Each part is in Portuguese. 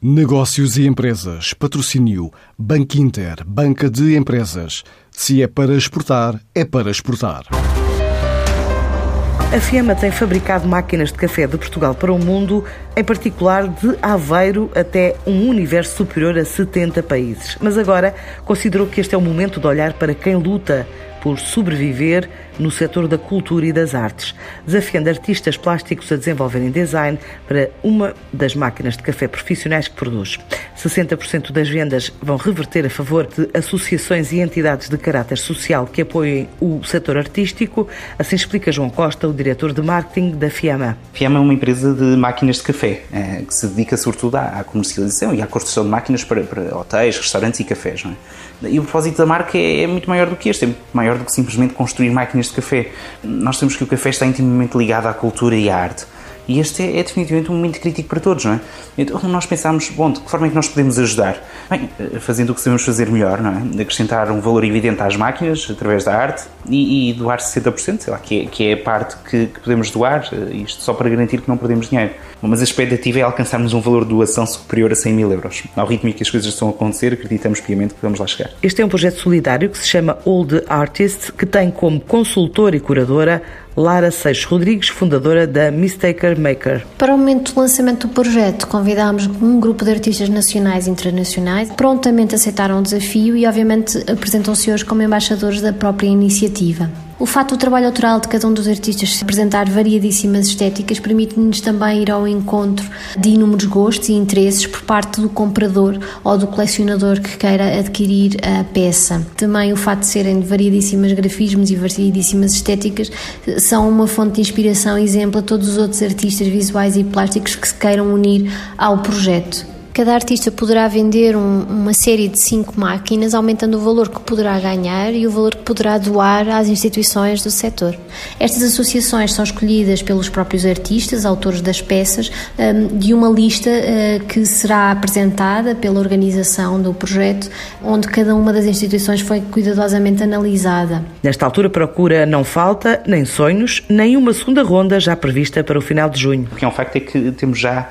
Negócios e empresas. Patrocínio. Banco Inter. Banca de empresas. Se é para exportar, é para exportar. A FIAMA tem fabricado máquinas de café de Portugal para o mundo, em particular de Aveiro até um universo superior a 70 países. Mas agora considerou que este é o momento de olhar para quem luta por sobreviver no setor da cultura e das artes, desafiando artistas plásticos a desenvolverem design para uma das máquinas de café profissionais que produz. 60% das vendas vão reverter a favor de associações e entidades de caráter social que apoiem o setor artístico, assim explica João Costa, o diretor de marketing da FIAMA. FIAMA é uma empresa de máquinas de café, eh, que se dedica sobretudo à comercialização e à construção de máquinas para, para hotéis, restaurantes e cafés. É? E o propósito da marca é, é muito maior do que este, é muito maior do que simplesmente construir máquinas de café. Nós sabemos que o café está intimamente ligado à cultura e à arte. E este é, é, definitivamente um momento crítico para todos, não é? Então nós pensámos, bom, de que forma é que nós podemos ajudar? Bem, eh, fazendo o que sabemos fazer melhor, não é? Acrescentar um valor evidente às máquinas através da arte e, e doar 60%, sei lá, que é, que é a parte que, que, podemos doar, eh, isto só para garantir que não perdemos dinheiro. Mas a expectativa é alcançarmos um valor de doação superior a 100 mil euros. Ao ritmo em que as coisas estão a acontecer, acreditamos piamente que vamos lá chegar. Este é um projeto solidário que se chama Old Artist, que tem como consultor e curadora Lara Seixas Rodrigues, fundadora da Mistaker Maker. Para o momento do lançamento do projeto, convidámos um grupo de artistas nacionais e internacionais. Prontamente aceitaram o desafio e, obviamente, apresentam-se hoje como embaixadores da própria iniciativa. O fato do trabalho autoral de cada um dos artistas apresentar variadíssimas estéticas permite-nos também ir ao encontro de inúmeros gostos e interesses por parte do comprador ou do colecionador que queira adquirir a peça. Também o fato de serem de variadíssimas grafismos e variadíssimas estéticas são uma fonte de inspiração e exemplo a todos os outros artistas visuais e plásticos que se queiram unir ao projeto. Cada artista poderá vender um, uma série de cinco máquinas, aumentando o valor que poderá ganhar e o valor que poderá doar às instituições do setor. Estas associações são escolhidas pelos próprios artistas, autores das peças, hum, de uma lista hum, que será apresentada pela organização do projeto, onde cada uma das instituições foi cuidadosamente analisada. Nesta altura, procura não falta nem sonhos, nem uma segunda ronda já prevista para o final de junho. O que é um facto é que temos já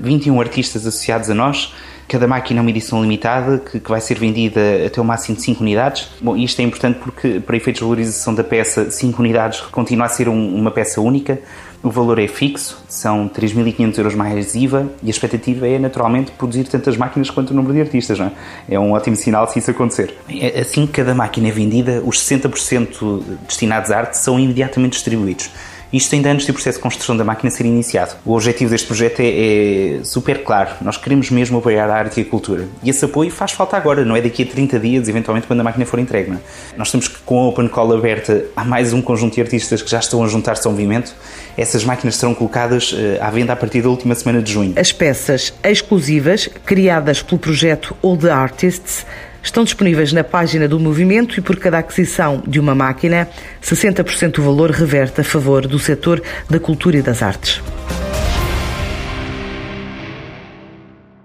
21 eh, artistas associados a nós. Cada máquina é uma edição limitada que, que vai ser vendida até o máximo de 5 unidades. Bom, isto é importante porque, para efeitos de valorização da peça, 5 unidades continua a ser um, uma peça única. O valor é fixo, são 3.500 euros mais IVA e a expectativa é, naturalmente, produzir tantas máquinas quanto o número de artistas. Não é? é um ótimo sinal se isso acontecer. Assim que cada máquina é vendida, os 60% destinados à arte são imediatamente distribuídos. Isto ainda antes do processo de construção da máquina ser iniciado. O objetivo deste projeto é, é, super claro. Nós queremos mesmo apoiar a arte e a cultura. E esse apoio faz falta agora, não é daqui a 30 dias, eventualmente quando a máquina for entregue. É? Nós temos que, com a Open Call aberta, há mais um conjunto de artistas que já estão a juntar-se ao movimento. Essas máquinas serão colocadas uh, à venda a partir da última semana de junho. As peças exclusivas, criadas pelo projeto the Artists, estão disponíveis na página do movimento e por cada aquisição de uma máquina, 60% do valor reverte a favor do setor da cultura e das artes.